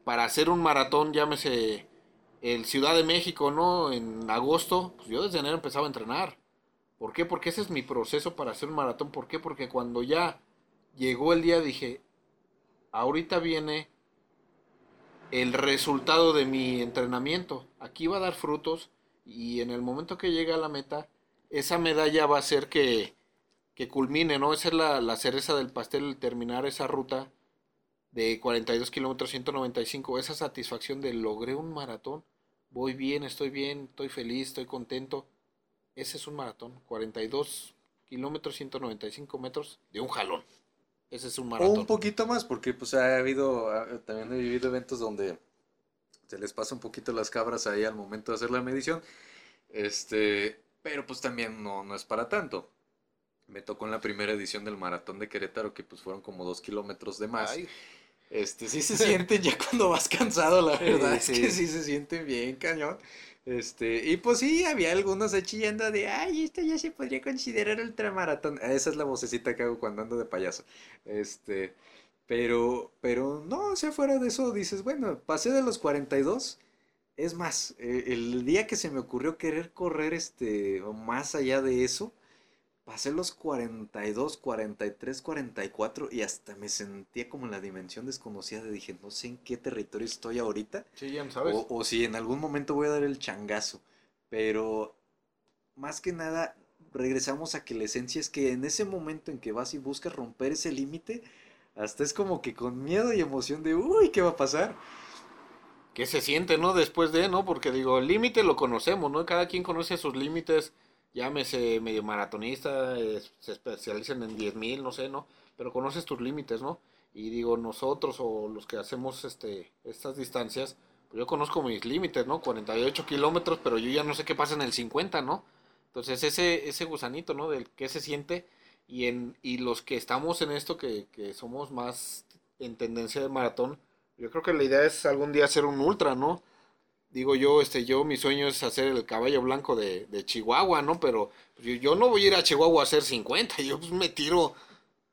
para hacer un maratón, llámese el Ciudad de México, ¿no? En agosto, pues yo desde enero empezaba a entrenar. ¿Por qué? Porque ese es mi proceso para hacer un maratón. ¿Por qué? Porque cuando ya llegó el día dije, ahorita viene el resultado de mi entrenamiento. Aquí va a dar frutos y en el momento que llegue a la meta, esa medalla va a ser que, que culmine, ¿no? Esa es la, la cereza del pastel, el terminar esa ruta de 42 kilómetros 195, esa satisfacción de logré un maratón, voy bien, estoy bien, estoy feliz, estoy contento. Ese es un maratón, 42 kilómetros 195 metros de un jalón. Ese es un maratón. O un poquito más, porque pues ha habido, también he vivido eventos donde se les pasa un poquito las cabras ahí al momento de hacer la medición. Este, pero pues también no, no es para tanto. Me tocó en la primera edición del maratón de Querétaro, que pues fueron como dos kilómetros de más. Ay, Este, sí se sienten ya cuando vas cansado, la verdad Sí, es que sí. sí se sienten bien, cañón. Este, y pues sí, había algunos ahí chillando de, ay, esto ya se podría considerar ultramaratón. Esa es la vocecita que hago cuando ando de payaso. Este, pero, pero no, o sea, fuera de eso dices, bueno, pasé de los 42. Es más, eh, el día que se me ocurrió querer correr este, más allá de eso, pasé los 42, 43, 44 y hasta me sentía como en la dimensión desconocida de dije, no sé en qué territorio estoy ahorita sí, ya sabes. o, o si en algún momento voy a dar el changazo. Pero más que nada regresamos a que la esencia es que en ese momento en que vas y buscas romper ese límite, hasta es como que con miedo y emoción de, uy, ¿qué va a pasar? ¿Qué se siente, no? Después de, ¿no? Porque digo, el límite lo conocemos, ¿no? Cada quien conoce sus límites, llámese medio maratonista, se especializan en 10.000, no sé, ¿no? Pero conoces tus límites, ¿no? Y digo, nosotros o los que hacemos este, estas distancias, pues yo conozco mis límites, ¿no? 48 kilómetros, pero yo ya no sé qué pasa en el 50, ¿no? Entonces ese, ese gusanito, ¿no? Del qué se siente y, en, y los que estamos en esto, que, que somos más en tendencia de maratón, yo creo que la idea es algún día hacer un ultra, ¿no? Digo yo, este, yo, mi sueño es hacer el caballo blanco de, de Chihuahua, ¿no? Pero pues, yo, yo no voy a ir a Chihuahua a hacer 50, yo pues me tiro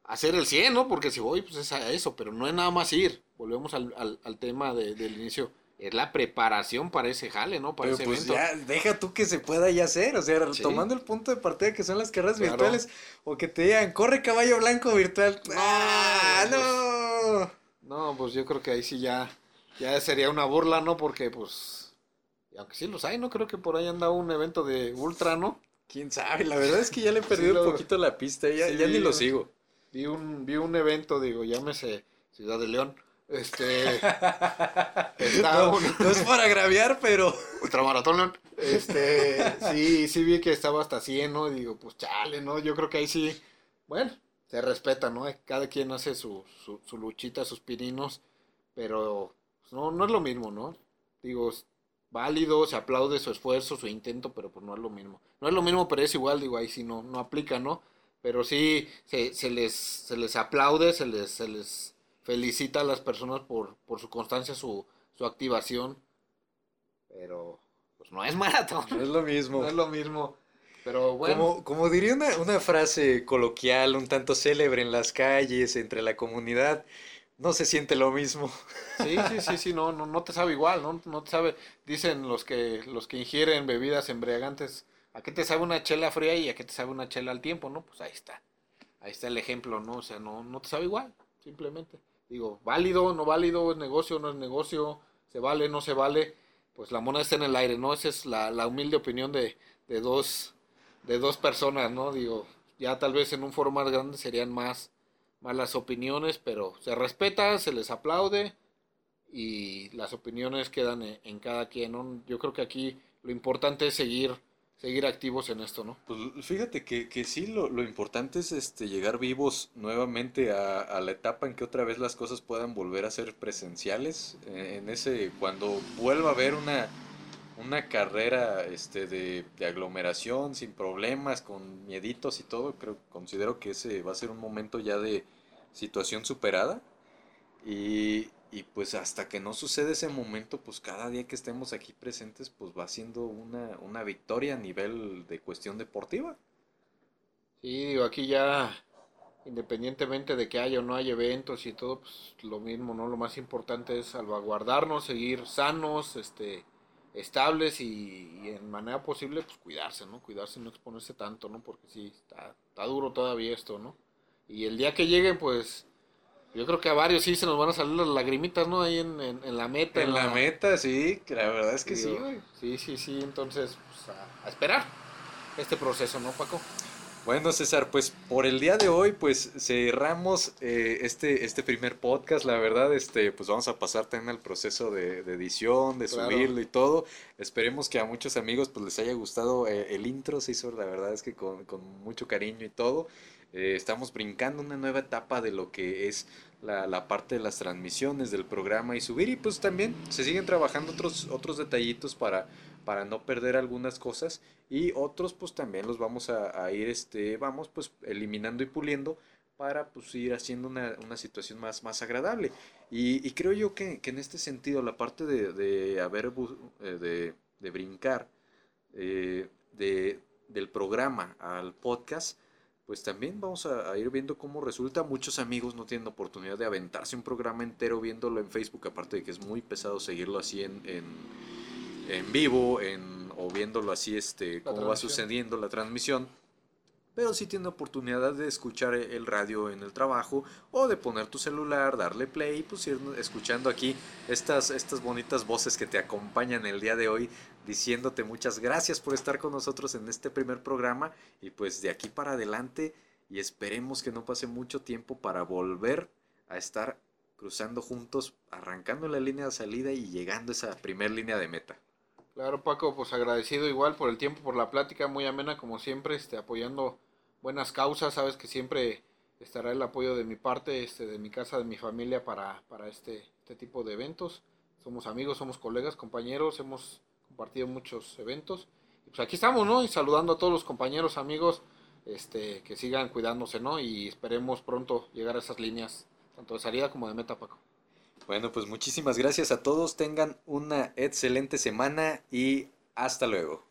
a hacer el 100, ¿no? Porque si voy, pues es a eso, pero no es nada más ir. Volvemos al, al, al tema de- del inicio. Es la preparación para ese jale, ¿no? Para Pero ese pues evento. ya, deja tú que se pueda ya hacer, o sea, Sí. tomando el punto de partida que son las carreras Claro. virtuales, o que te digan, corre caballo blanco virtual. ¡Ah, pues, no! No, pues yo creo que ahí sí ya, ya sería una burla, ¿no? Porque pues, aunque sí los hay, ¿no? Creo que por ahí anda un evento de ultra, ¿no? Quién sabe, la verdad es que ya le he perdido lo- un poquito la pista, ya, sí, ya ni lo sigo. Vi un, vi un evento, digo, llámese Ciudad de León. Este. está No, un no es para agraviar, pero. ultramaratón León. Este. Sí, sí vi que estaba hasta 100, ¿no? Y digo, pues chale, ¿no? Yo creo que ahí sí. Bueno, se respeta, ¿no? Cada quien hace su, su, su luchita, sus pininos. Pero pues, no, no es lo mismo, ¿no? Digo, válido, se aplaude su esfuerzo, su intento, pero pues no es lo mismo. No es lo mismo, pero es igual, digo, ahí sí no, no aplica, ¿no? Pero sí se, se les, se les aplaude, se les, se les felicita a las personas por, por su constancia, su, su activación. Pero pues no es maratón, No es lo mismo. no es lo mismo. Pero bueno, Como, como diría una, una frase coloquial, un tanto célebre en las calles, entre la comunidad, no se siente lo mismo. sí, sí, sí, sí, no, no, no te sabe igual, ¿no? No te sabe, dicen los que, los que ingieren bebidas embriagantes, ¿a qué te sabe una chela fría y a qué te sabe una chela al tiempo, no? Pues ahí está, ahí está el ejemplo, ¿no? O sea, no, no te sabe igual, simplemente. Digo, válido, no válido, es negocio, no es negocio, se vale, no se vale, pues la moneda está en el aire, ¿no? Esa es la, la humilde opinión de, de dos, de dos personas, ¿no? Digo, ya tal vez en un foro más grande serían más, más las opiniones, pero se respeta, se les aplaude y las opiniones quedan en, cada quien. Yo creo que aquí lo importante es seguir, seguir activos en esto, ¿no? Pues fíjate que, que sí, lo, lo importante es este, llegar vivos nuevamente a, a la etapa en que otra vez las cosas puedan volver a ser presenciales. eh, En ese, cuando vuelva a haber una, una carrera este, de, de aglomeración sin problemas, con mieditos y todo, creo, considero que ese va a ser un momento ya de situación superada. Y, y pues hasta que no sucede ese momento, pues cada día que estemos aquí presentes, pues va siendo una, una victoria a nivel de cuestión deportiva. Sí, digo, aquí ya, independientemente de que haya o no haya eventos y todo, pues lo mismo, ¿no? Lo más importante es salvaguardarnos, seguir sanos, este, estables y, y en manera posible, pues cuidarse, ¿no? Cuidarse y no exponerse tanto, ¿no? Porque sí, está, está duro todavía esto, ¿no? Y el día que lleguen, pues, Yo creo que a varios sí se nos van a salir las lagrimitas, ¿no? Ahí en, en, la meta. En, la, meta, sí, que la verdad es que sí, güey. Sí, sí, sí, entonces, pues a, esperar este proceso, ¿no, Paco? Bueno, César, pues por el día de hoy, pues cerramos eh, este, este primer podcast. La verdad, este, pues vamos a pasar también al proceso de, edición, de subirlo y todo. Esperemos que a muchos amigos pues les haya gustado eh, el intro, se hizo la verdad es que con, con mucho cariño y todo. Eh, estamos brincando una nueva etapa de lo que es la, la, parte de las transmisiones del programa y subir y pues también se siguen trabajando otros, otros detallitos para, para no perder algunas cosas y otros pues también los vamos a, ir este vamos pues eliminando y puliendo para pues ir haciendo una, una situación más, más agradable. Y, y creo yo que, que, en este sentido la parte de, de haber eh, de, de brincar eh, de, del programa al podcast pues también vamos a, ir viendo cómo resulta. Muchos amigos no tienen oportunidad de aventarse un programa entero viéndolo en Facebook, aparte de que es muy pesado seguirlo así en, en, vivo en, o viéndolo así, este, cómo va sucediendo la transmisión. Pero si tiene oportunidad de escuchar el radio en el trabajo o de poner tu celular, darle play y pues ir escuchando aquí estas, estas bonitas voces que te acompañan el día de hoy diciéndote muchas gracias por estar con nosotros en este primer programa y pues de aquí para adelante y esperemos que no pase mucho tiempo para volver a estar cruzando juntos, arrancando la línea de salida y llegando a esa primera línea de meta. Claro, Paco, pues agradecido igual por el tiempo, por la plática, muy amena como siempre, este, apoyando buenas causas, sabes que siempre estará el apoyo de mi parte, este, de mi casa, de mi familia para, para este, este tipo de eventos. Somos amigos, somos colegas, compañeros, hemos compartido muchos eventos. Y pues aquí estamos, ¿no? Y saludando a todos los compañeros, amigos, este, que sigan cuidándose, ¿no? Y esperemos pronto llegar a esas líneas, tanto de salida como de meta, Paco. Bueno, pues muchísimas gracias a todos, tengan una excelente semana y hasta luego.